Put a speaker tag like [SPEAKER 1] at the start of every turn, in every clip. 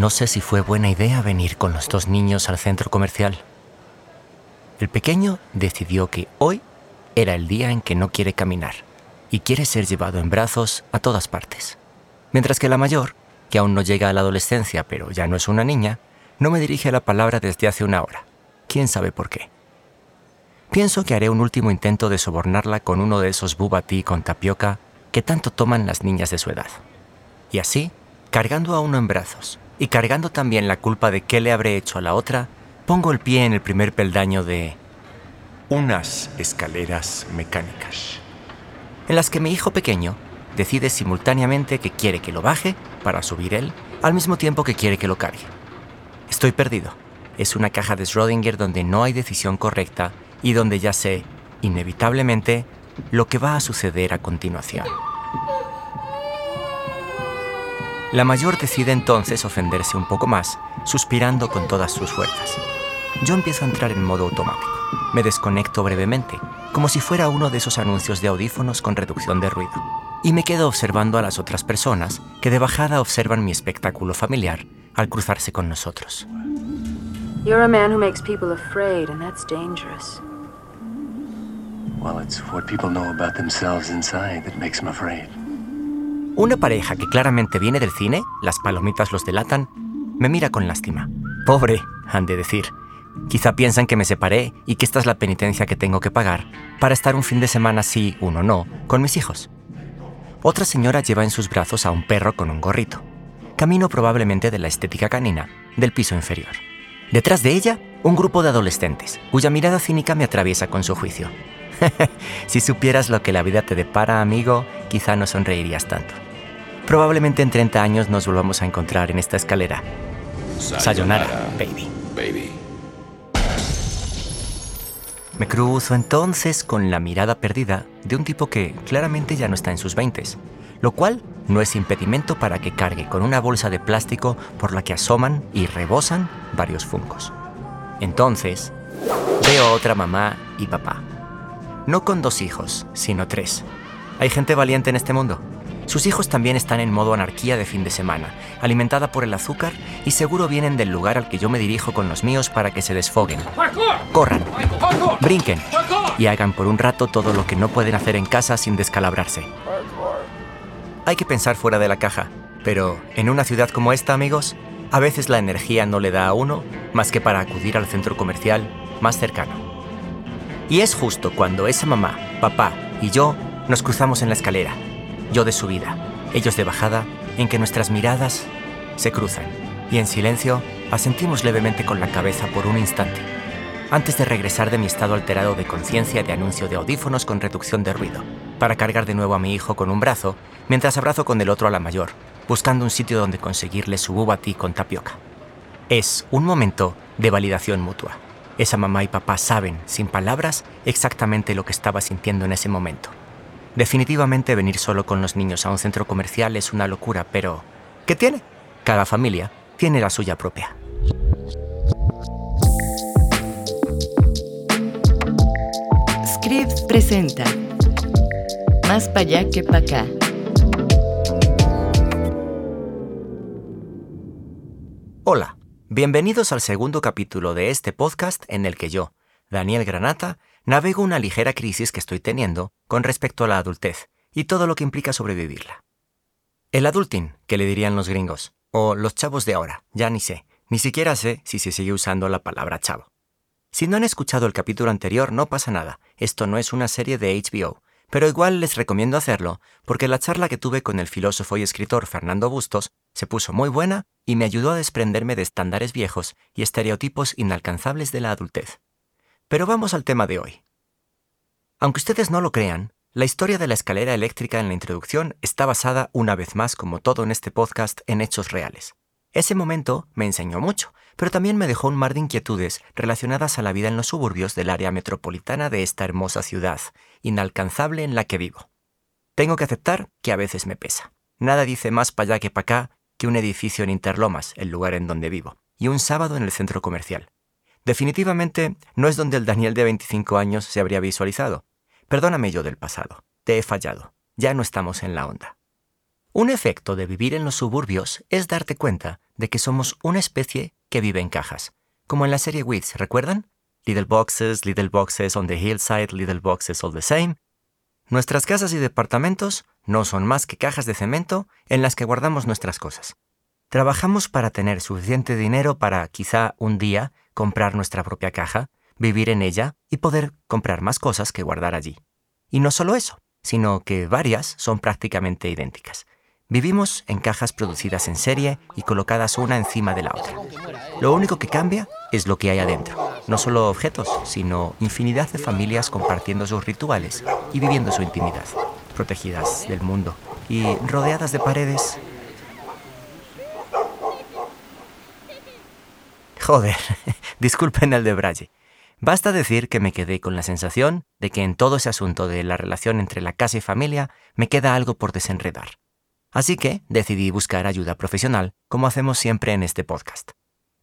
[SPEAKER 1] No sé si fue buena idea venir con los dos niños al centro comercial. El pequeño decidió que hoy era el día en que no quiere caminar y quiere ser llevado en brazos a todas partes. Mientras que la mayor, que aún no llega a la adolescencia pero ya no es una niña, no me dirige la palabra desde hace una hora. ¿Quién sabe por qué? Pienso que haré un último intento de sobornarla con uno de esos bubatí con tapioca que tanto toman las niñas de su edad. Y así, cargando a uno en brazos y cargando también la culpa de qué le habré hecho a la otra, pongo el pie en el primer peldaño de unas escaleras mecánicas, en las que mi hijo pequeño decide simultáneamente que quiere que lo baje para subir él, al mismo tiempo que quiere que lo cargue. Estoy perdido. Es una caja de Schrödinger donde no hay decisión correcta y donde ya sé, inevitablemente, lo que va a suceder a continuación. La mayor decide entonces ofenderse un poco más, suspirando con todas sus fuerzas. Yo empiezo a entrar en modo automático. Me desconecto brevemente, como si fuera uno de esos anuncios de audífonos con reducción de ruido. Y me quedo observando a las otras personas que de bajada observan mi espectáculo familiar al cruzarse con nosotros.
[SPEAKER 2] You're a man who makes people afraid, and that's dangerous.
[SPEAKER 3] Well, it's what people know about themselves inside that makes them afraid.
[SPEAKER 1] Una pareja que claramente viene del cine, las palomitas los delatan, me mira con lástima. Pobre, han de decir. Quizá piensan que me separé y que esta es la penitencia que tengo que pagar para estar un fin de semana sí, uno no, con mis hijos. Otra señora lleva en sus brazos a un perro con un gorrito. Camino probablemente de la estética canina, del piso inferior. Detrás de ella, un grupo de adolescentes, cuya mirada cínica me atraviesa con su juicio. si supieras lo que la vida te depara, amigo, quizá no sonreirías tanto. Probablemente en 30 años nos volvamos a encontrar en esta escalera. Sayonara, baby.
[SPEAKER 3] baby.
[SPEAKER 1] Me cruzo entonces con la mirada perdida de un tipo que claramente ya no está en sus veintes, lo cual no es impedimento para que cargue con una bolsa de plástico por la que asoman y rebosan varios funcos. Entonces, veo a otra mamá y papá, no con dos hijos, sino tres. Hay gente valiente en este mundo. Sus hijos también están en modo anarquía de fin de semana, alimentada por el azúcar y seguro vienen del lugar al que yo me dirijo con los míos para que se desfoguen. Corran, brinquen y hagan por un rato todo lo que no pueden hacer en casa sin descalabrarse. Hay que pensar fuera de la caja, pero en una ciudad como esta, amigos, a veces la energía no le da a uno más que para acudir al centro comercial más cercano. Y es justo cuando esa mamá, papá y yo nos cruzamos en la escalera, yo de subida, ellos de bajada, en que nuestras miradas se cruzan y en silencio asentimos levemente con la cabeza por un instante, antes de regresar de mi estado alterado de conciencia de anuncio de audífonos con reducción de ruido, para cargar de nuevo a mi hijo con un brazo, mientras abrazo con el otro a la mayor, buscando un sitio donde conseguirle su bubatí con tapioca. Es un momento de validación mutua. Esa mamá y papá saben, sin palabras, exactamente lo que estaba sintiendo en ese momento. Definitivamente venir solo con los niños a un centro comercial es una locura, pero ¿qué tiene? Cada familia tiene la suya propia.
[SPEAKER 4] Scripps presenta Más para allá que para acá.
[SPEAKER 1] Hola. Bienvenidos al segundo capítulo de este podcast en el que yo, Daniel Granata, navego una ligera crisis que estoy teniendo con respecto a la adultez y todo lo que implica sobrevivirla. El adulting, que le dirían los gringos, o los chavos de ahora, ya ni sé, ni siquiera sé si se sigue usando la palabra chavo. Si no han escuchado el capítulo anterior, no pasa nada, esto no es una serie de HBO, pero igual les recomiendo hacerlo porque la charla que tuve con el filósofo y escritor Fernando Bustos se puso muy buena y me ayudó a desprenderme de estándares viejos y estereotipos inalcanzables de la adultez. Pero vamos al tema de hoy. Aunque ustedes no lo crean, la historia de la escalera eléctrica en la introducción está basada, una vez más, como todo en este podcast, en hechos reales. Ese momento me enseñó mucho, pero también me dejó un mar de inquietudes relacionadas a la vida en los suburbios del área metropolitana de esta hermosa ciudad, inalcanzable en la que vivo. Tengo que aceptar que a veces me pesa. Nada dice más para allá que para acá que un edificio en Interlomas, el lugar en donde vivo, y un sábado en el centro comercial. Definitivamente no es donde el Daniel de 25 años se habría visualizado. Perdóname yo del pasado. Te he fallado. Ya no estamos en la onda. Un efecto de vivir en los suburbios es darte cuenta de que somos una especie que vive en cajas, como en la serie Weeds, ¿recuerdan? Little boxes, little boxes on the hillside, little boxes all the same. Nuestras casas y departamentos no son más que cajas de cemento en las que guardamos nuestras cosas. Trabajamos para tener suficiente dinero para, quizá un día, comprar nuestra propia caja, vivir en ella y poder comprar más cosas que guardar allí. Y no solo eso, sino que varias son prácticamente idénticas. Vivimos en cajas producidas en serie y colocadas una encima de la otra. Lo único que cambia es lo que hay adentro. No solo objetos, sino infinidad de familias compartiendo sus rituales y viviendo su intimidad, protegidas del mundo y rodeadas de paredes Joder, disculpen el de Braille. Basta decir que me quedé con la sensación de que en todo ese asunto de la relación entre la casa y familia me queda algo por desenredar. Así que decidí buscar ayuda profesional, como hacemos siempre en este podcast.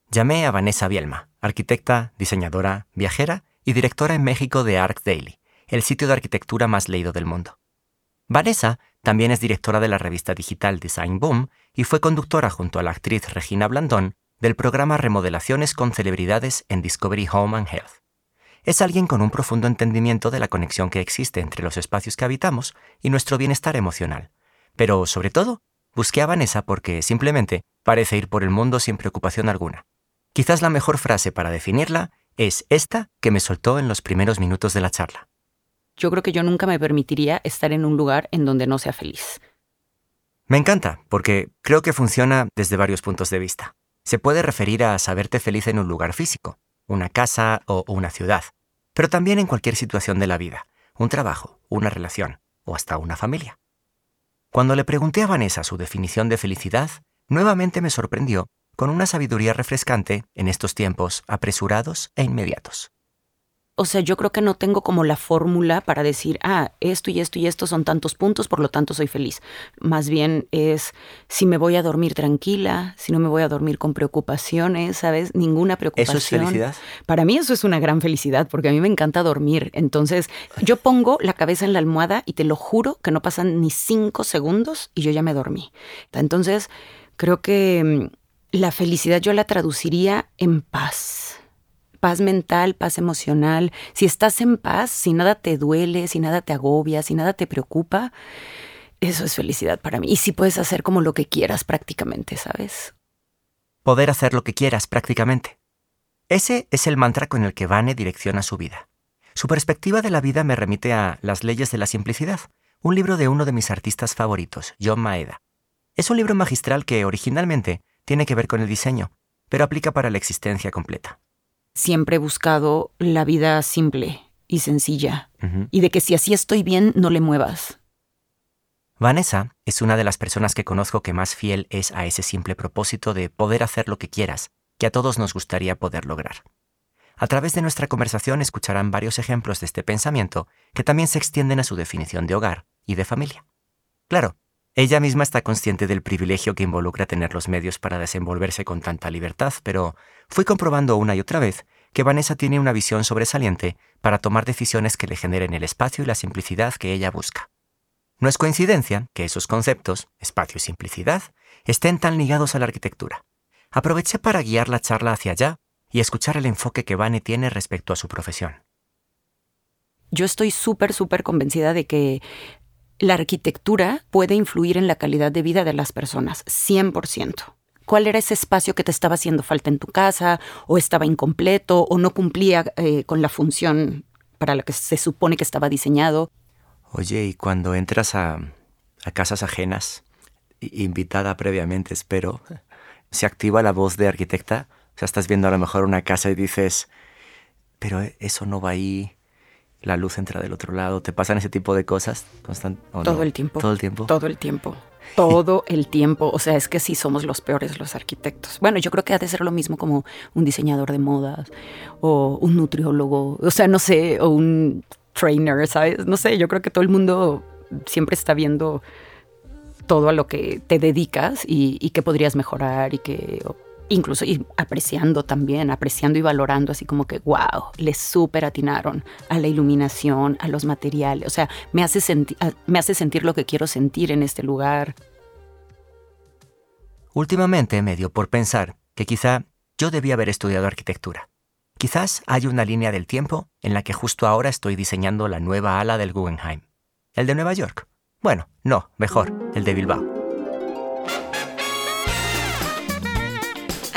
[SPEAKER 1] Llamé a Vanessa Bielma, arquitecta, diseñadora, viajera y directora en México de Arc Daily, el sitio de arquitectura más leído del mundo. Vanessa también es directora de la revista digital Design Boom y fue conductora junto a la actriz Regina Blandón del programa Remodelaciones con Celebridades en Discovery Home and Health. Es alguien con un profundo entendimiento de la conexión que existe entre los espacios que habitamos y nuestro bienestar emocional. Pero, sobre todo, busqué a Vanessa porque simplemente parece ir por el mundo sin preocupación alguna. Quizás la mejor frase para definirla es esta que me soltó en los primeros minutos de la charla.
[SPEAKER 5] Yo creo que yo nunca me permitiría estar en un lugar en donde no sea feliz.
[SPEAKER 1] Me encanta, porque creo que funciona desde varios puntos de vista se puede referir a saberte feliz en un lugar físico, una casa o una ciudad, pero también en cualquier situación de la vida, un trabajo, una relación o hasta una familia. Cuando le pregunté a Vanessa su definición de felicidad, nuevamente me sorprendió con una sabiduría refrescante en estos tiempos apresurados e inmediatos
[SPEAKER 5] o sea, yo creo que no tengo como la fórmula para decir, ah, esto y esto y esto son tantos puntos, por lo tanto soy feliz. Más bien es si me voy a dormir tranquila, si no me voy a dormir con preocupaciones, ¿sabes? Ninguna preocupación.
[SPEAKER 1] ¿Eso es felicidad?
[SPEAKER 5] Para mí eso es una gran felicidad, porque a mí me encanta dormir. Entonces, yo pongo la cabeza en la almohada y te lo juro que no pasan ni cinco segundos y yo ya me dormí. Entonces, creo que mm, la felicidad yo la traduciría en paz paz mental, paz emocional, si estás en paz, si nada te duele, si nada te agobia, si nada te preocupa, eso es felicidad para mí. Y si puedes hacer como lo que quieras prácticamente, ¿sabes?
[SPEAKER 1] Poder hacer lo que quieras prácticamente. Ese es el mantra con el que Vane direcciona su vida. Su perspectiva de la vida me remite a Las leyes de la simplicidad, un libro de uno de mis artistas favoritos, John Maeda. Es un libro magistral que originalmente tiene que ver con el diseño, pero aplica para la existencia completa
[SPEAKER 5] siempre he buscado la vida simple y sencilla. Y de que si así estoy bien, no le muevas.
[SPEAKER 1] Vanessa es una de las personas que conozco que más fiel es a ese simple propósito de poder hacer lo que quieras, que a todos nos gustaría poder lograr. A través de nuestra conversación escucharán varios ejemplos de este pensamiento que también se extienden a su definición de hogar y de familia. Claro, ella misma está consciente del privilegio que involucra tener los medios para desenvolverse con tanta libertad, pero fui comprobando una y otra vez que Vanessa tiene una visión sobresaliente para tomar decisiones que le generen el espacio y la simplicidad que ella busca. No es coincidencia que esos conceptos, espacio y simplicidad, estén tan ligados a la arquitectura. Aproveché para guiar la charla hacia allá y escuchar el enfoque que Vane tiene respecto a su profesión.
[SPEAKER 5] Yo estoy súper, súper convencida de que la arquitectura puede influir en la calidad de vida de las personas, 100% cuál era ese espacio que te estaba haciendo falta en tu casa, o estaba incompleto, o no cumplía eh, con la función para la que se supone que estaba diseñado.
[SPEAKER 1] Oye, y cuando entras a, a casas ajenas, invitada previamente, espero, se activa la voz de arquitecta. O sea, estás viendo a lo mejor una casa y dices, pero eso no va ahí, la luz entra del otro lado, ¿te pasan ese tipo de cosas?
[SPEAKER 5] Todo el tiempo.
[SPEAKER 1] Todo el tiempo.
[SPEAKER 5] Todo el tiempo todo el tiempo. O sea, es que sí somos los peores los arquitectos. Bueno, yo creo que ha de ser lo mismo como un diseñador de modas o un nutriólogo, o sea, no sé, o un trainer, ¿sabes? No sé, yo creo que todo el mundo siempre está viendo todo a lo que te dedicas y, y que podrías mejorar y que incluso y apreciando también, apreciando y valorando así como que, wow, le súper atinaron a la iluminación, a los materiales, o sea, me hace, me hace sentir lo que quiero sentir en este lugar.
[SPEAKER 1] Últimamente me dio por pensar que quizá yo debía haber estudiado arquitectura. Quizás hay una línea del tiempo en la que justo ahora estoy diseñando la nueva ala del Guggenheim. ¿El de Nueva York? Bueno, no, mejor, el de Bilbao.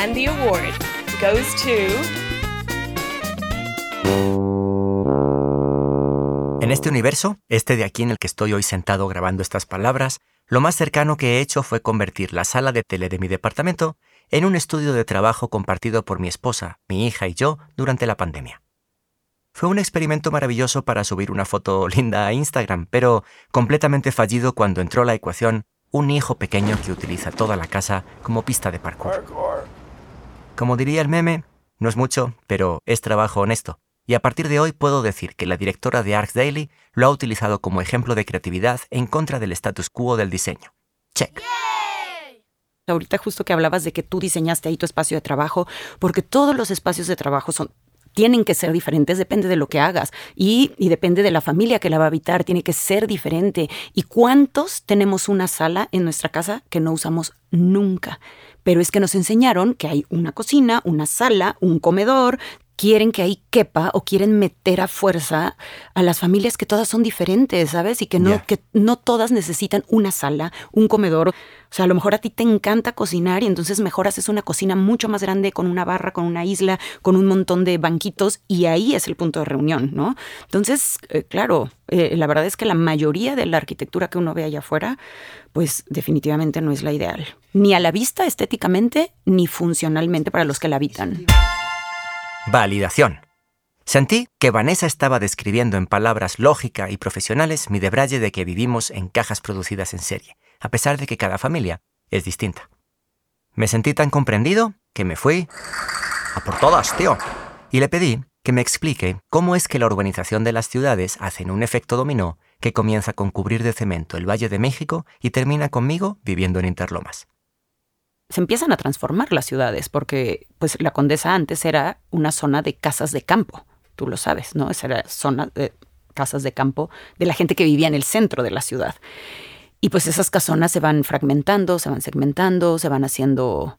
[SPEAKER 6] And the award goes to.
[SPEAKER 1] En este universo, este de aquí en el que estoy hoy sentado grabando estas palabras, lo más cercano que he hecho fue convertir la sala de tele de mi departamento en un estudio de trabajo compartido por mi esposa, mi hija y yo durante la pandemia. Fue un experimento maravilloso para subir una foto linda a Instagram, pero completamente fallido cuando entró la ecuación un hijo pequeño que utiliza toda la casa como pista de parkour. Como diría el meme, no es mucho, pero es trabajo honesto. Y a partir de hoy puedo decir que la directora de Arcs Daily lo ha utilizado como ejemplo de creatividad en contra del status quo del diseño. Check.
[SPEAKER 5] Ahorita justo que hablabas de que tú diseñaste ahí tu espacio de trabajo, porque todos los espacios de trabajo son tienen que ser diferentes, depende de lo que hagas y, y, depende de la familia que la va a habitar, tiene que ser diferente. ¿Y cuántos tenemos una sala en nuestra casa que no usamos nunca? Pero es que nos enseñaron que hay una cocina, una sala, un comedor, quieren que ahí quepa o quieren meter a fuerza a las familias que todas son diferentes, ¿sabes? Y que no, que no todas necesitan una sala, un comedor. O sea, a lo mejor a ti te encanta cocinar y entonces mejor haces una cocina mucho más grande con una barra, con una isla, con un montón de banquitos y ahí es el punto de reunión, ¿no? Entonces, eh, claro, eh, la verdad es que la mayoría de la arquitectura que uno ve allá afuera, pues definitivamente no es la ideal. Ni a la vista estéticamente, ni funcionalmente para los que la habitan.
[SPEAKER 1] Validación. Sentí que Vanessa estaba describiendo en palabras lógicas y profesionales mi debraye de que vivimos en cajas producidas en serie, a pesar de que cada familia es distinta. Me sentí tan comprendido que me fui a por todas, tío. Y le pedí que me explique cómo es que la urbanización de las ciudades hace un efecto dominó que comienza con cubrir de cemento el Valle de México y termina conmigo viviendo en Interlomas
[SPEAKER 5] se empiezan a transformar las ciudades, porque pues la Condesa antes era una zona de casas de campo, tú lo sabes, ¿no? Esa era zona de casas de campo de la gente que vivía en el centro de la ciudad. Y pues esas casonas se van fragmentando, se van segmentando, se van haciendo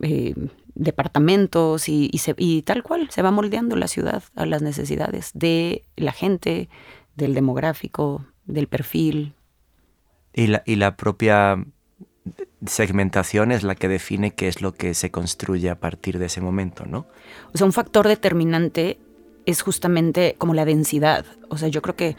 [SPEAKER 5] eh, departamentos y, y tal cual, se va moldeando la ciudad a las necesidades de la gente, del demográfico, del perfil.
[SPEAKER 1] Y la, y la propia segmentación es la que define qué es lo que se construye a partir de ese momento, ¿no?
[SPEAKER 5] O sea, un factor determinante es justamente como la densidad. O sea, yo creo que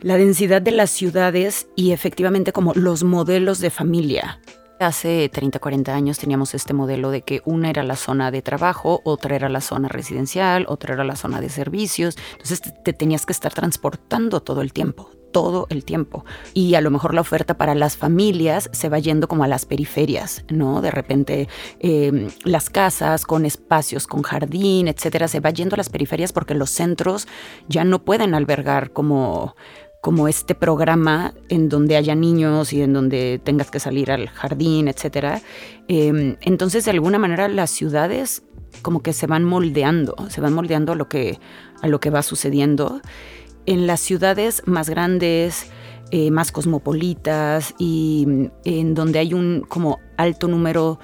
[SPEAKER 5] la densidad de las ciudades y efectivamente como los modelos de familia. Hace 30, 40 años teníamos este modelo de que una era la zona de trabajo, otra era la zona residencial, otra era la zona de servicios. Entonces te, tenías que estar transportando todo el tiempo, todo el tiempo. Y a lo mejor la oferta para las familias se va yendo como a las periferias, ¿no? De repente em, las casas con espacios, con jardín, etcétera, se va yendo a las periferias porque los centros ya no pueden albergar como como este programa en donde haya niños y en donde tengas que salir al jardín, etcétera. Em, entonces, de alguna manera, las ciudades como que se van moldeando, se van moldeando a lo que, a lo que va sucediendo en las ciudades más grandes, eh, más cosmopolitas y mm, en donde hay un como alto número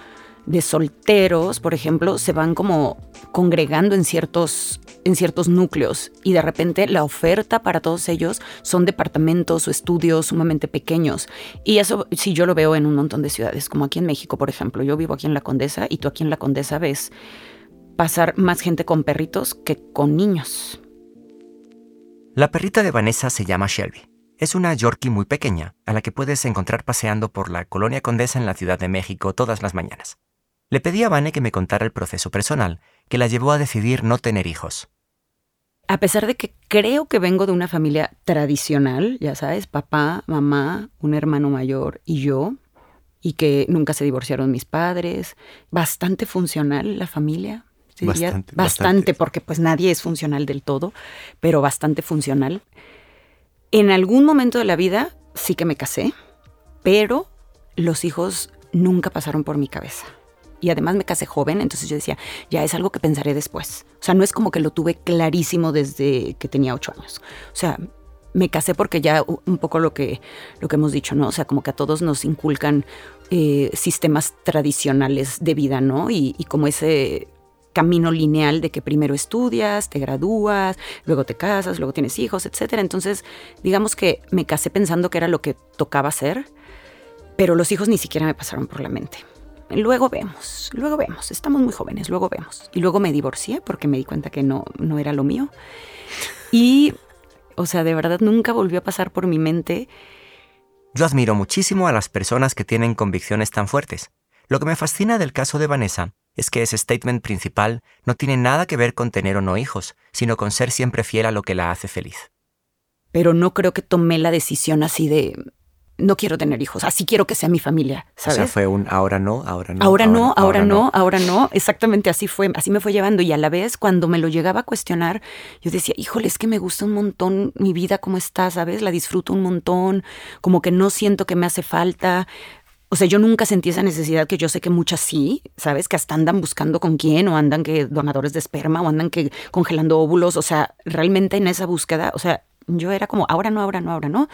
[SPEAKER 5] de solteros, por ejemplo, se van como congregando en ciertos, en ciertos núcleos y de repente la oferta para todos ellos son departamentos o estudios sumamente pequeños. Y eso sí yo lo veo en un montón de ciudades, como aquí en México, por ejemplo. Yo vivo aquí en La Condesa y tú aquí en La Condesa ves pasar más gente con perritos que con niños.
[SPEAKER 1] La perrita de Vanessa se llama Shelby. Es una Yorkie muy pequeña, a la que puedes encontrar paseando por la colonia Condesa en la Ciudad de México todas las mañanas. Le pedí a Vane que me contara el proceso personal que la llevó a decidir no tener hijos.
[SPEAKER 5] A pesar de que creo que vengo de una familia tradicional, ya sabes, papá, mamá, un hermano mayor y yo, y que nunca se divorciaron mis padres, bastante funcional la familia, bastante, porque pues nadie es funcional del todo, pero bastante funcional. En algún momento de la vida sí que me casé, pero los hijos nunca pasaron por mi cabeza. Y además me casé joven, entonces yo decía, ya es algo que pensaré después. O sea, no es como que lo tuve clarísimo desde que tenía ocho años. O sea, me casé porque ya un poco lo que, lo que hemos dicho, ¿no? O sea, como que a todos nos inculcan eh, sistemas tradicionales de vida, ¿no? Y, y como ese camino lineal de que primero estudias, te gradúas, luego te casas, luego tienes hijos, etc. Entonces, digamos que me casé pensando que era lo que tocaba hacer, pero los hijos ni siquiera me pasaron por la mente. Luego vemos, luego vemos, estamos muy jóvenes, luego vemos. Y luego me divorcié porque me di cuenta que no, no era lo mío. Y, o sea, de verdad nunca volvió a pasar por mi mente.
[SPEAKER 1] Yo admiro muchísimo a las personas que tienen convicciones tan fuertes. Lo que me fascina del caso de Vanessa es que ese statement principal no tiene nada que ver con tener o no hijos, sino con ser siempre fiel a lo que la hace feliz.
[SPEAKER 5] Pero no creo que tomé la decisión así de no quiero tener hijos, así quiero que sea mi familia, ¿sabes?
[SPEAKER 1] O sea, fue un ahora no, ahora no.
[SPEAKER 5] Ahora, no, ahora, no, ahora no. Exactamente así fue, así me fue llevando. Y a la vez, cuando me lo llegaba a cuestionar, yo decía, híjole, es que me gusta un montón mi vida como está, ¿sabes? La disfruto un montón, como que no siento que me hace falta. O sea, yo nunca sentí esa necesidad que yo sé que muchas sí, ¿sabes? Que hasta andan buscando con quién o andan que donadores de esperma o andan que congelando óvulos. O sea, realmente en esa búsqueda, o sea, yo era como, ahora no, ahora no, ahora no.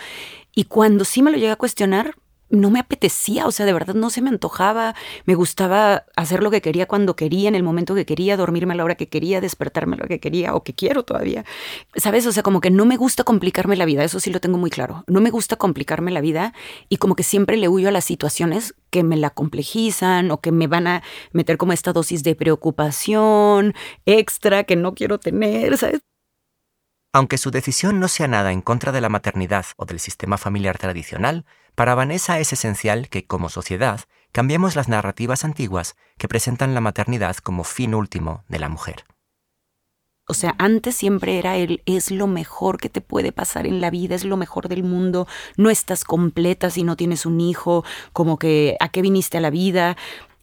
[SPEAKER 5] Y cuando sí me lo llegué a cuestionar, no me apetecía, o sea, de verdad no se me antojaba, me gustaba hacer lo que quería cuando quería, en el momento que quería, dormirme a la hora que quería, despertarme a la hora que quería o que quiero todavía. ¿Sabes? O sea, como que no me gusta complicarme la vida, eso sí lo tengo muy claro. No me gusta complicarme la vida y como que siempre le huyo a las situaciones que me la complejizan o que me van a meter como esta dosis de preocupación extra que no quiero tener, ¿sabes?
[SPEAKER 1] Aunque su decisión no sea nada en contra de la maternidad o del sistema familiar tradicional, para Vanessa es esencial que, como sociedad, cambiemos las narrativas antiguas que presentan la maternidad como fin último de la mujer.
[SPEAKER 5] O sea, antes siempre era el es lo mejor que te puede pasar en la vida, es lo mejor del mundo, no estás completa si no tienes un hijo, como que a qué viniste a la vida.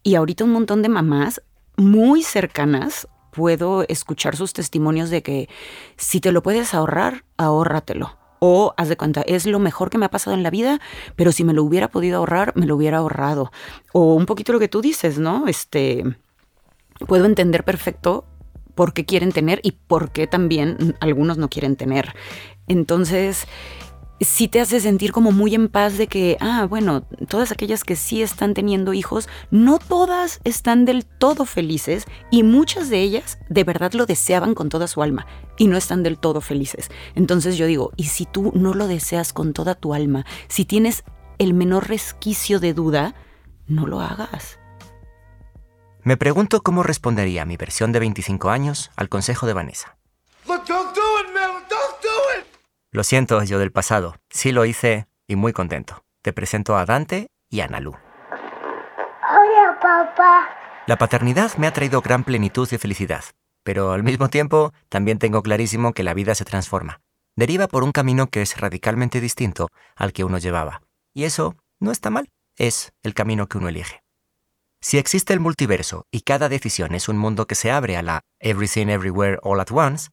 [SPEAKER 5] Y ahorita un montón de mamás muy cercanas puedo escuchar sus testimonios de que si te lo puedes ahorrar, ahórratelo. O, haz de cuenta, es lo mejor que me ha pasado en la vida, pero si me lo hubiera podido ahorrar, me lo hubiera ahorrado. O un poquito lo que tú dices, ¿no? Este, puedo entender perfecto por qué quieren tener y por qué también algunos no quieren tener. Entonces, sí te hace sentir como muy en paz de que, ah, bueno, todas aquellas que sí están teniendo hijos, no todas están del todo felices y muchas de ellas de verdad lo deseaban con toda su alma y no están del todo felices. Entonces yo digo, y si tú no lo deseas con toda tu alma, si tienes el menor resquicio de duda, no lo hagas.
[SPEAKER 1] Me pregunto cómo respondería mi versión de 25 años al consejo de Vanessa. Lo siento, yo del pasado. Sí lo hice y muy contento. Te presento a Dante y a Nalu.
[SPEAKER 7] Hola, papá.
[SPEAKER 1] La paternidad me ha traído gran plenitud y felicidad, pero al mismo tiempo también tengo clarísimo que la vida se transforma. Deriva por un camino que es radicalmente distinto al que uno llevaba. Y eso no está mal, es el camino que uno elige. Si existe el multiverso y cada decisión es un mundo que se abre a la Everything Everywhere All at Once,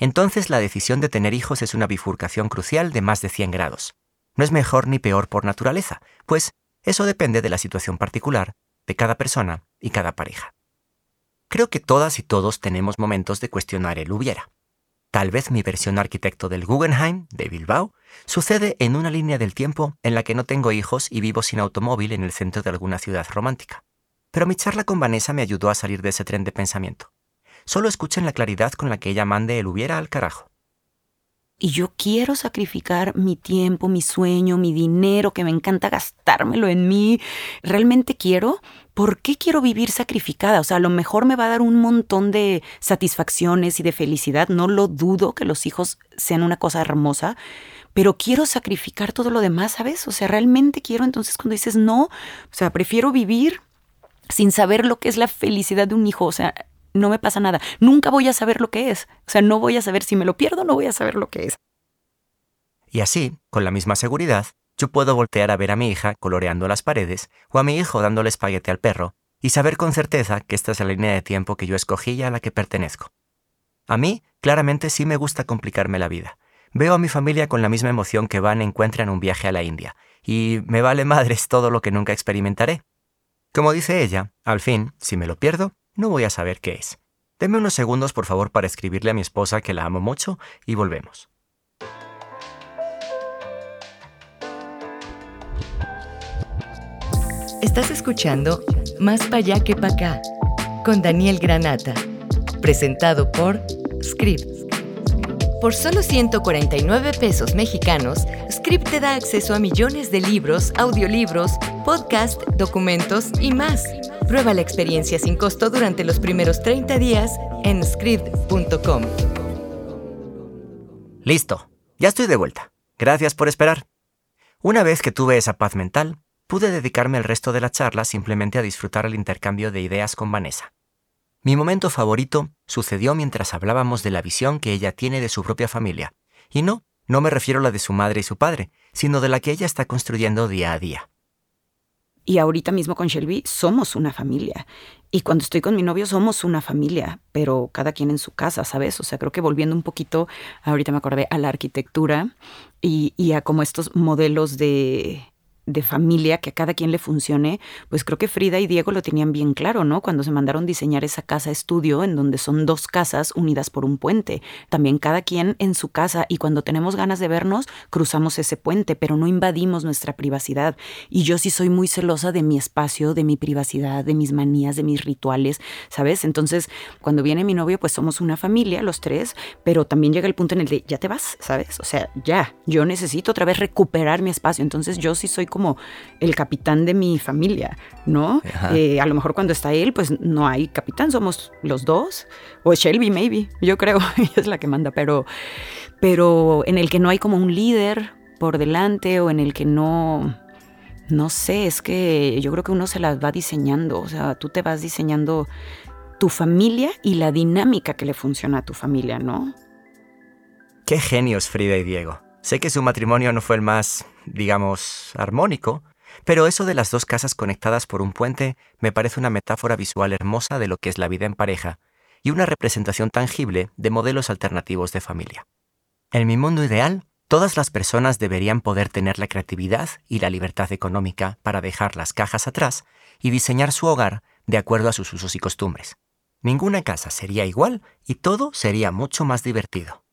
[SPEAKER 1] entonces la decisión de tener hijos es una bifurcación crucial de más de 100 grados. No es mejor ni peor por naturaleza, pues eso depende de la situación particular, de cada persona y cada pareja. Creo que todas y todos tenemos momentos de cuestionar el hubiera. Tal vez mi versión arquitecto del Guggenheim, de Bilbao, sucede en una línea del tiempo en la que no tengo hijos y vivo sin automóvil en el centro de alguna ciudad romántica. Pero mi charla con Vanessa me ayudó a salir de ese tren de pensamiento. Solo escuchen la claridad con la que ella mande el hubiera al carajo.
[SPEAKER 5] Y yo quiero sacrificar mi tiempo, mi sueño, mi dinero, que me encanta gastármelo en mí. Realmente quiero. ¿Por qué quiero vivir sacrificada? O sea, a lo mejor me va a dar un montón de satisfacciones y de felicidad. No lo dudo que los hijos sean una cosa hermosa, pero quiero sacrificar todo lo demás, ¿sabes? O sea, realmente quiero. Entonces, cuando dices no, o sea, prefiero vivir sin saber lo que es la felicidad de un hijo. O sea, no me pasa nada. Nunca voy a saber lo que es. O sea, no voy a saber si me lo pierdo, no voy a saber lo que es.
[SPEAKER 1] Y así, con la misma seguridad, yo puedo voltear a ver a mi hija coloreando las paredes o a mi hijo dándole espaguete al perro y saber con certeza que esta es la línea de tiempo que yo escogí y a la que pertenezco. A mí, claramente sí me gusta complicarme la vida. Veo a mi familia con la misma emoción que van encuentran un viaje a la India, y me vale madres todo lo que nunca experimentaré. Como dice ella, al fin, si me lo pierdo, no voy a saber qué es. Deme unos segundos por favor para escribirle a mi esposa que la amo mucho y volvemos.
[SPEAKER 4] Estás escuchando Más para allá que para acá con Daniel Granata, presentado por Script. Por solo 149 pesos mexicanos, Script te da acceso a millones de libros, audiolibros, podcasts, documentos y más. Prueba la experiencia sin costo durante los primeros 30 días en script.com.
[SPEAKER 1] Listo, ya estoy de vuelta. Gracias por esperar. Una vez que tuve esa paz mental, pude dedicarme el resto de la charla simplemente a disfrutar el intercambio de ideas con Vanessa. Mi momento favorito sucedió mientras hablábamos de la visión que ella tiene de su propia familia. Y no, no me refiero a la de su madre y su padre, sino de la que ella está construyendo día a día.
[SPEAKER 5] Y ahorita mismo con Shelby somos una familia. Y cuando estoy con mi novio somos una familia, pero cada quien en su casa, ¿sabes? O sea, creo que volviendo un poquito, ahorita me acordé, a la arquitectura y, y a como estos modelos de, de familia que a cada quien le funcione, pues creo que Frida y Diego lo tenían bien claro, ¿no? Cuando se mandaron diseñar esa casa estudio en donde son dos casas unidas por un puente. También cada quien en su casa y cuando tenemos ganas de vernos, cruzamos ese puente, pero no invadimos nuestra privacidad. Y yo sí soy muy celosa de mi espacio, de mi privacidad, de mis manías, de mis rituales, ¿sabes? Entonces, cuando viene mi novio, pues somos una familia, los tres, pero también llega el punto en el de, ya te vas, ¿sabes? O sea, ya, yo necesito otra vez recuperar mi espacio. Entonces, yo sí soy el capitán de mi familia, ¿no? Eh, a lo mejor cuando está él, pues no hay capitán, somos los dos. O Shelby, maybe, yo creo, ella es la que manda, pero, pero en el que no hay como un líder por delante o en el que no... No sé, es que yo creo que uno se las va diseñando, o sea, tú te vas diseñando tu familia y la dinámica que le funciona a tu familia, ¿no?
[SPEAKER 1] Qué genios Frida y Diego. Sé que su matrimonio no fue el más, digamos, armónico, pero eso de las dos casas conectadas por un puente me parece una metáfora visual hermosa de lo que es la vida en pareja y una representación tangible de modelos alternativos de familia. En mi mundo ideal, todas las personas deberían poder tener la creatividad y la libertad económica para dejar las cajas atrás y diseñar su hogar de acuerdo a sus usos y costumbres. Ninguna casa sería igual y todo sería mucho más divertido.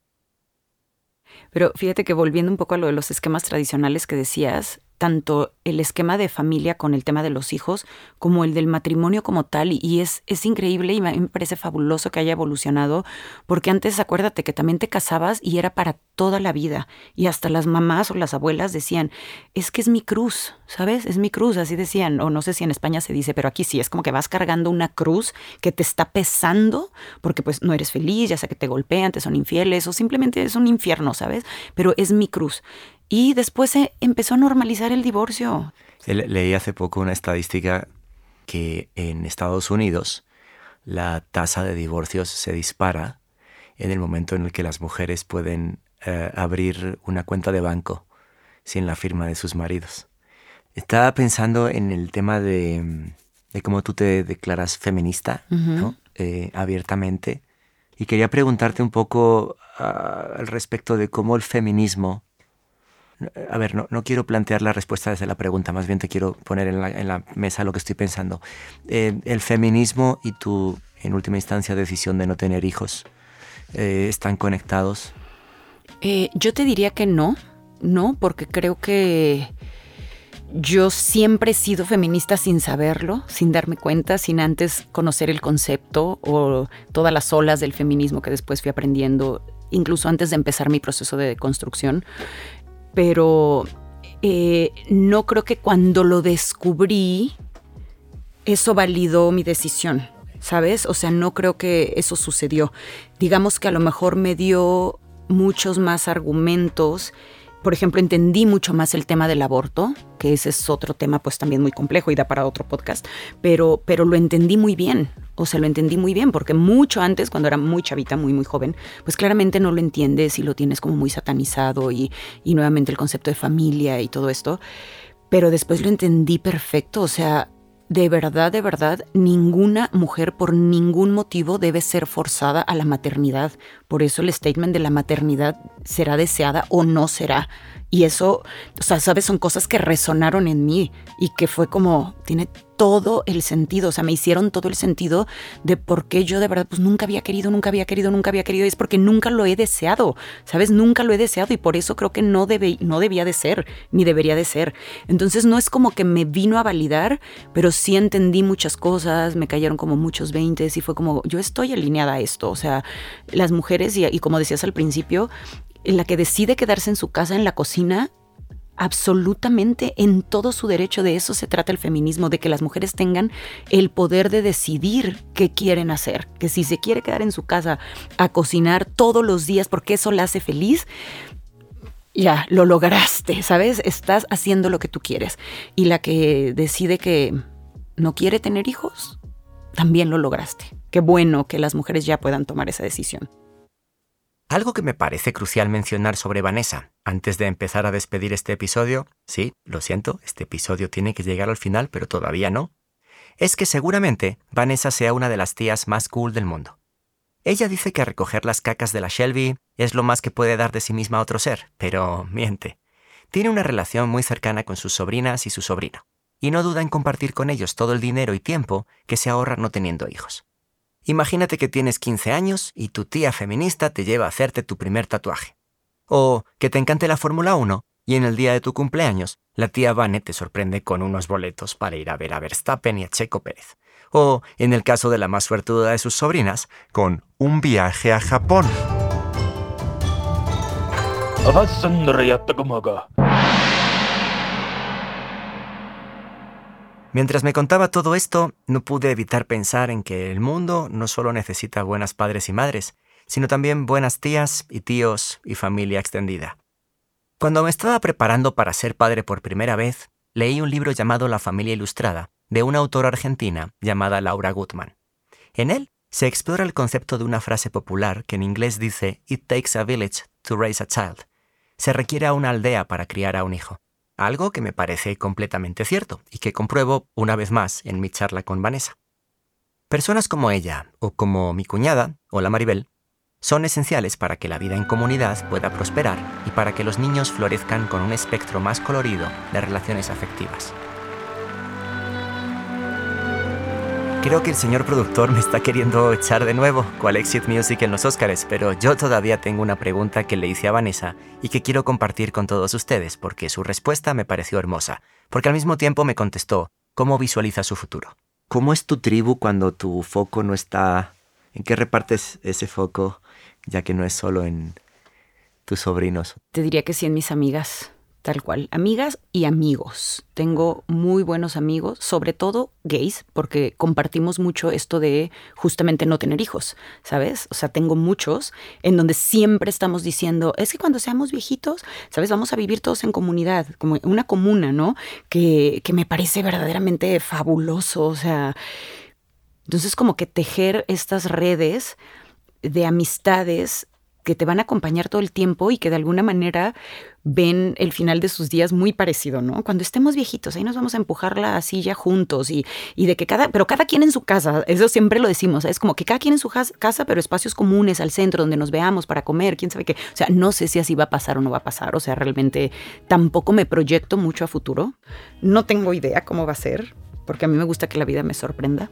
[SPEAKER 5] Pero fíjate que volviendo un poco a lo de los esquemas tradicionales que decías, tanto el esquema de familia con el tema de los hijos como el del matrimonio como tal y es, es increíble y me parece fabuloso que haya evolucionado porque antes acuérdate que también te casabas y era para toda la vida y hasta las mamás o las abuelas decían es que es mi cruz, ¿sabes? Es mi cruz, así decían o no sé si en España se dice, pero aquí sí, es como que vas cargando una cruz que te está pesando porque pues no eres feliz, ya sea que te golpean, te son infieles o simplemente es un infierno, ¿sabes? Pero es mi cruz. Y después se empezó a normalizar el divorcio.
[SPEAKER 1] leí hace poco una estadística que en Estados Unidos la tasa de divorcios se dispara en el momento en el que las mujeres pueden eh, abrir una cuenta de banco sin la firma de sus maridos. Estaba pensando en el tema de, cómo tú te declaras feminista, eh, abiertamente, y quería preguntarte un poco ah, al respecto de cómo el feminismo a ver, no, quiero plantear la respuesta desde la pregunta, más bien te quiero poner en la, mesa lo que estoy pensando. Eh, el feminismo y tu, en última instancia, decisión de no tener hijos, eh, ¿están conectados?
[SPEAKER 5] Eh, yo te diría que no, no, porque creo que yo siempre he sido feminista sin saberlo, sin darme cuenta, sin antes conocer el concepto o todas las olas del feminismo que después fui aprendiendo, incluso antes de empezar mi proceso de construcción pero eh, no creo que cuando lo descubrí, eso validó mi decisión, ¿sabes? O sea, no creo que eso sucedió. Digamos que a lo mejor me dio muchos más argumentos por ejemplo, entendí mucho más el tema del aborto, que ese es otro tema pues también muy complejo y da para otro podcast, pero, pero lo entendí muy bien, o sea, lo entendí muy bien, porque mucho antes, cuando era muy chavita, muy, muy joven, pues claramente no lo entiendes y lo tienes como muy satanizado y, y nuevamente el concepto de familia y todo esto, pero después lo entendí perfecto, o sea, de verdad, de verdad, ninguna mujer por ningún motivo debe ser forzada a la maternidad. Por eso el statement de la maternidad será deseada o no será. Y eso, o sea, sabes, son cosas que resonaron en mí y que fue como, tiene todo el sentido, o sea, me hicieron todo el sentido de por qué yo de verdad pues nunca había querido, nunca había querido, nunca había querido, y es porque nunca lo he deseado, ¿sabes? Nunca lo he deseado y por eso creo que no, debe, no debía de ser, ni debería de ser. Entonces no es como que me vino a validar, pero sí entendí muchas cosas, me cayeron como muchos veintes y fue como, yo estoy alineada a esto, o sea, las mujeres, y, y como decías al principio, la que decide quedarse en su casa, en la cocina, absolutamente en todo su derecho. De eso se trata el feminismo, de que las mujeres tengan el poder de decidir qué quieren hacer. Que si se quiere quedar en su casa a cocinar todos los días porque eso la hace feliz, ya lo lograste, ¿sabes? Estás haciendo lo que tú quieres. Y la que decide que no quiere tener hijos, también lo lograste. Qué bueno que las mujeres ya puedan tomar esa decisión.
[SPEAKER 1] Algo que me parece crucial mencionar sobre Vanessa, antes de empezar a despedir este episodio, sí, lo siento, este episodio tiene que llegar al final, pero todavía no, es que seguramente Vanessa sea una de las tías más cool del mundo. Ella dice que recoger las cacas de la Shelby es lo más que puede dar de sí misma a otro ser, pero miente. Tiene una relación muy cercana con sus sobrinas y su sobrino, y no duda en compartir con ellos todo el dinero y tiempo que se ahorra no teniendo hijos. Imagínate que tienes 15 años y tu tía feminista te lleva a hacerte tu primer tatuaje. O que te encante la Fórmula 1 y en el día de tu cumpleaños la tía Vane te sorprende con unos boletos para ir a ver a Verstappen y a Checo Pérez. O, en el caso de la más suertuda de sus sobrinas, con un viaje a Japón. Mientras me contaba todo esto, no pude evitar pensar en que el mundo no solo necesita buenas padres y madres, sino también buenas tías y tíos y familia extendida. Cuando me estaba preparando para ser padre por primera vez, leí un libro llamado La familia ilustrada, de una autora argentina llamada Laura Gutman. En él se explora el concepto de una frase popular que en inglés dice It takes a village to raise a child. Se requiere a una aldea para criar a un hijo algo que me parece completamente cierto y que compruebo una vez más en mi charla con Vanessa. Personas como ella, o como mi cuñada, o la Maribel, son esenciales para que la vida en comunidad pueda prosperar y para que los niños florezcan con un espectro más colorido de relaciones afectivas. Creo que el señor productor me está queriendo echar de nuevo cual Exit Music en los Oscars, pero yo todavía tengo una pregunta que le hice a Vanessa y que quiero compartir con todos ustedes porque su respuesta me pareció hermosa, porque al mismo tiempo me contestó cómo visualiza su futuro. ¿Cómo es tu tribu cuando tu foco no está... ¿En qué repartes ese foco ya que no es solo en tus sobrinos?
[SPEAKER 5] Te diría que sí en mis amigas tal cual. Amigas y amigos. Tengo muy buenos amigos, sobre todo gays, porque compartimos mucho esto de justamente no tener hijos, ¿sabes? O sea, tengo muchos en donde siempre estamos diciendo, es que cuando seamos viejitos, ¿sabes? Vamos a vivir todos en comunidad, como una comuna, ¿no? Que, que me parece verdaderamente fabuloso, o sea... Entonces, como que tejer estas redes de amistades que te van a acompañar todo el tiempo y que de alguna manera ven el final de sus días muy parecido, ¿no? Cuando estemos viejitos, ahí nos vamos a empujar la silla juntos y, y de que cada, pero cada quien en su casa, eso siempre lo decimos, es como que cada quien en su casa, pero espacios comunes al centro donde nos veamos para comer, quién sabe qué. O sea, no sé si así va a pasar o no va a pasar, o sea, realmente tampoco me proyecto mucho a futuro, no tengo idea cómo va a ser, porque a mí me gusta que la vida me sorprenda,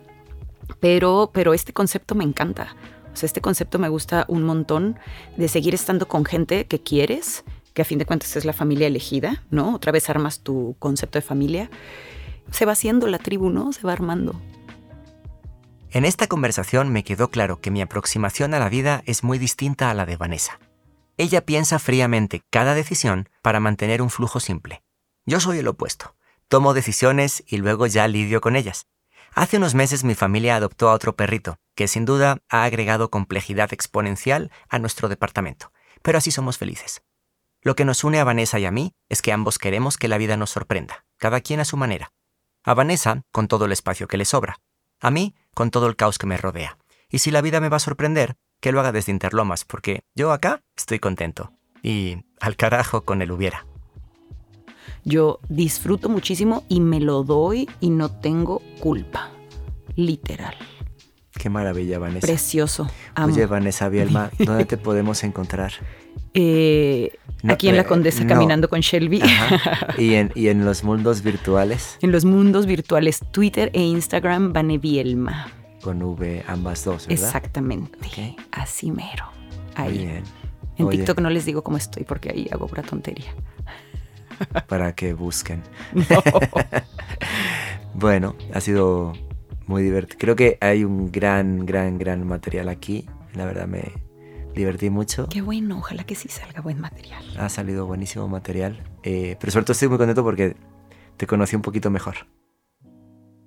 [SPEAKER 5] pero, pero este concepto me encanta. O sea, este concepto me gusta un montón de seguir estando con gente que quieres, que a fin de cuentas es la familia elegida, ¿no? Otra vez armas tu concepto de familia. Se va haciendo la tribu, ¿no? Se va armando.
[SPEAKER 1] En esta conversación me quedó claro que mi aproximación a la vida es muy distinta a la de Vanessa. Ella piensa fríamente cada decisión para mantener un flujo simple. Yo soy el opuesto. Tomo decisiones y luego ya lidio con ellas. Hace unos meses mi familia adoptó a otro perrito, que sin duda ha agregado complejidad exponencial a nuestro departamento, pero así somos felices. Lo que nos une a Vanessa y a mí es que ambos queremos que la vida nos sorprenda, cada quien a su manera. A Vanessa con todo el espacio que le sobra, a mí con todo el caos que me rodea. Y si la vida me va a sorprender, que lo haga desde Interlomas, porque yo acá estoy contento. Y al carajo con el hubiera.
[SPEAKER 5] Yo disfruto muchísimo y me lo doy y no tengo culpa. Literal.
[SPEAKER 1] Qué maravilla, Vanessa.
[SPEAKER 5] Precioso. Amo.
[SPEAKER 1] Oye, Vanessa Bielma, ¿dónde te podemos encontrar?
[SPEAKER 5] Eh,
[SPEAKER 1] No,
[SPEAKER 5] aquí en la
[SPEAKER 1] eh,
[SPEAKER 5] Condesa
[SPEAKER 1] no.
[SPEAKER 5] caminando con Shelby.
[SPEAKER 1] ¿Y, en, y en los mundos virtuales,
[SPEAKER 5] en los mundos virtuales, Twitter e Instagram, Vane Bielma.
[SPEAKER 1] con V, ambas dos, ¿verdad?
[SPEAKER 5] Exactamente.
[SPEAKER 1] Ok.
[SPEAKER 5] Así mero.
[SPEAKER 1] Muy
[SPEAKER 5] Ahí.
[SPEAKER 1] bien.
[SPEAKER 5] En
[SPEAKER 1] Oye,
[SPEAKER 5] TikTok no les digo cómo estoy porque ahí hago pura tontería.
[SPEAKER 1] Para que busquen.
[SPEAKER 5] No.
[SPEAKER 1] Bueno, ha sido muy divertido. Creo que hay un gran, gran, gran material aquí. La verdad me divertí mucho.
[SPEAKER 5] Qué bueno, ojalá que sí salga buen material.
[SPEAKER 1] Ha salido buenísimo material. Eh, pero sobre todo estoy muy contento porque te conocí un poquito mejor.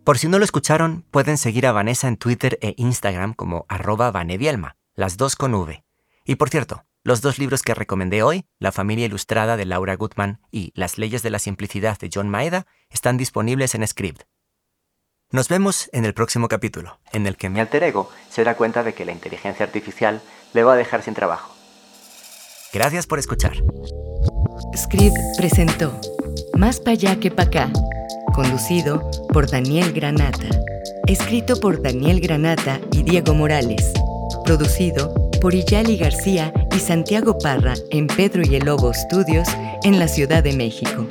[SPEAKER 1] Por si no lo escucharon, pueden seguir a Vanessa en Twitter e Instagram como arroba vanebielma, las dos con V. Y por cierto, los dos libros que recomendé hoy, La familia ilustrada de Laura Gutman y Las leyes de la simplicidad de John Maeda, están disponibles en Script. Nos vemos en el próximo capítulo, en el que mi alter ego se da cuenta de que la inteligencia artificial le va a dejar sin trabajo. Gracias por escuchar.
[SPEAKER 4] Script presentó Más pa' allá que pa' acá, conducido por Daniel Granata, escrito por Daniel Granata y Diego Morales, producido por Iyali García y Santiago Parra en Pedro y el Lobo Studios en la Ciudad de México.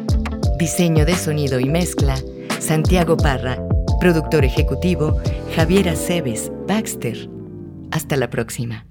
[SPEAKER 4] Diseño de sonido y mezcla, Santiago Parra, productor ejecutivo, Javier Aceves, Baxter. Hasta la próxima.